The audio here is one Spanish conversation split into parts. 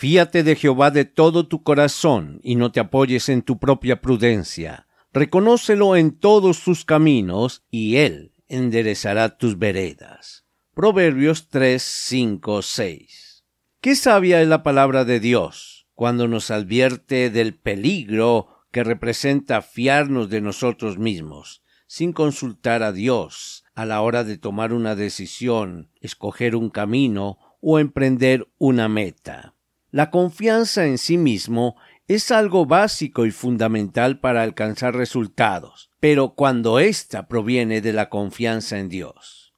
Fíate de Jehová de todo tu corazón y no te apoyes en tu propia prudencia. Reconócelo en todos tus caminos y él enderezará tus veredas. Proverbios 3, 5, 6. Qué sabia es la palabra de Dios cuando nos advierte del peligro que representa fiarnos de nosotros mismos, sin consultar a Dios a la hora de tomar una decisión, escoger un camino o emprender una meta. La confianza en sí mismo es algo básico y fundamental para alcanzar resultados, pero cuando ésta proviene de la confianza en Dios.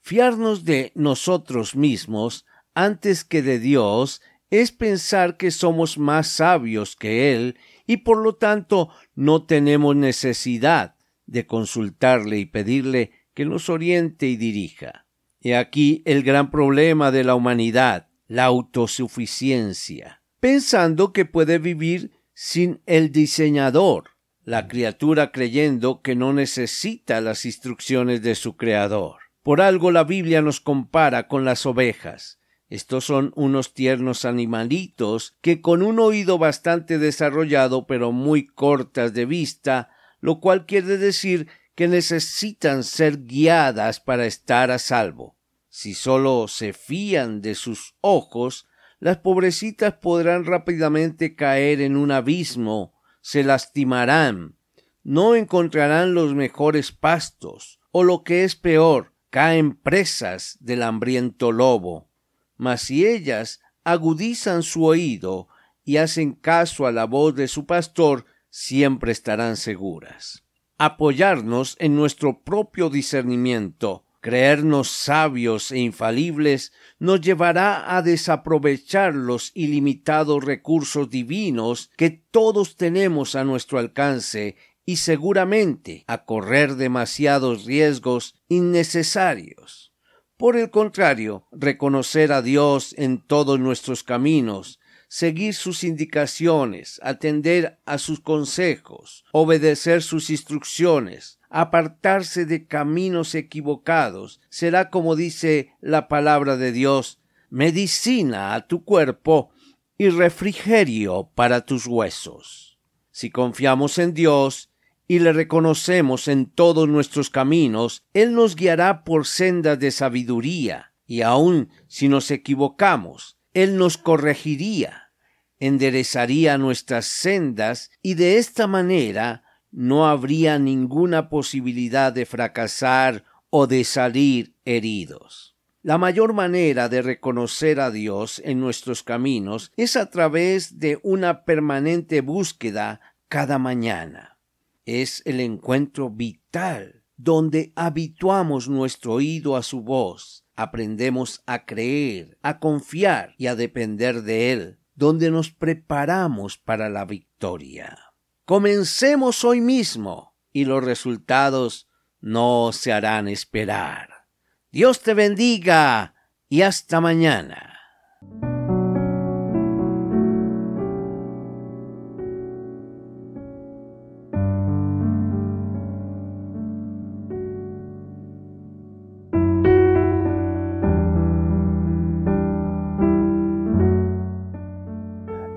Fiarnos de nosotros mismos antes que de Dios es pensar que somos más sabios que Él y por lo tanto no tenemos necesidad de consultarle y pedirle que nos oriente y dirija. He aquí el gran problema de la humanidad la autosuficiencia, pensando que puede vivir sin el diseñador, la criatura creyendo que no necesita las instrucciones de su creador. Por algo la Biblia nos compara con las ovejas. Estos son unos tiernos animalitos que con un oído bastante desarrollado pero muy cortas de vista, lo cual quiere decir que necesitan ser guiadas para estar a salvo. Si sólo se fían de sus ojos, las pobrecitas podrán rápidamente caer en un abismo, se lastimarán, no encontrarán los mejores pastos, o lo que es peor, caen presas del hambriento lobo. Mas si ellas agudizan su oído y hacen caso a la voz de su pastor, siempre estarán seguras. Apoyarnos en nuestro propio discernimiento, Creernos sabios e infalibles nos llevará a desaprovechar los ilimitados recursos divinos que todos tenemos a nuestro alcance y seguramente a correr demasiados riesgos innecesarios. Por el contrario, reconocer a Dios en todos nuestros caminos, seguir sus indicaciones, atender a sus consejos, obedecer sus instrucciones, apartarse de caminos equivocados será, como dice la palabra de Dios, medicina a tu cuerpo y refrigerio para tus huesos. Si confiamos en Dios y le reconocemos en todos nuestros caminos, Él nos guiará por sendas de sabiduría, y aun si nos equivocamos, Él nos corregiría, enderezaría nuestras sendas, y de esta manera no habría ninguna posibilidad de fracasar o de salir heridos. La mayor manera de reconocer a Dios en nuestros caminos es a través de una permanente búsqueda cada mañana. Es el encuentro vital donde habituamos nuestro oído a su voz, aprendemos a creer, a confiar y a depender de Él, donde nos preparamos para la victoria. Comencemos hoy mismo y los resultados no se harán esperar. Dios te bendiga y hasta mañana.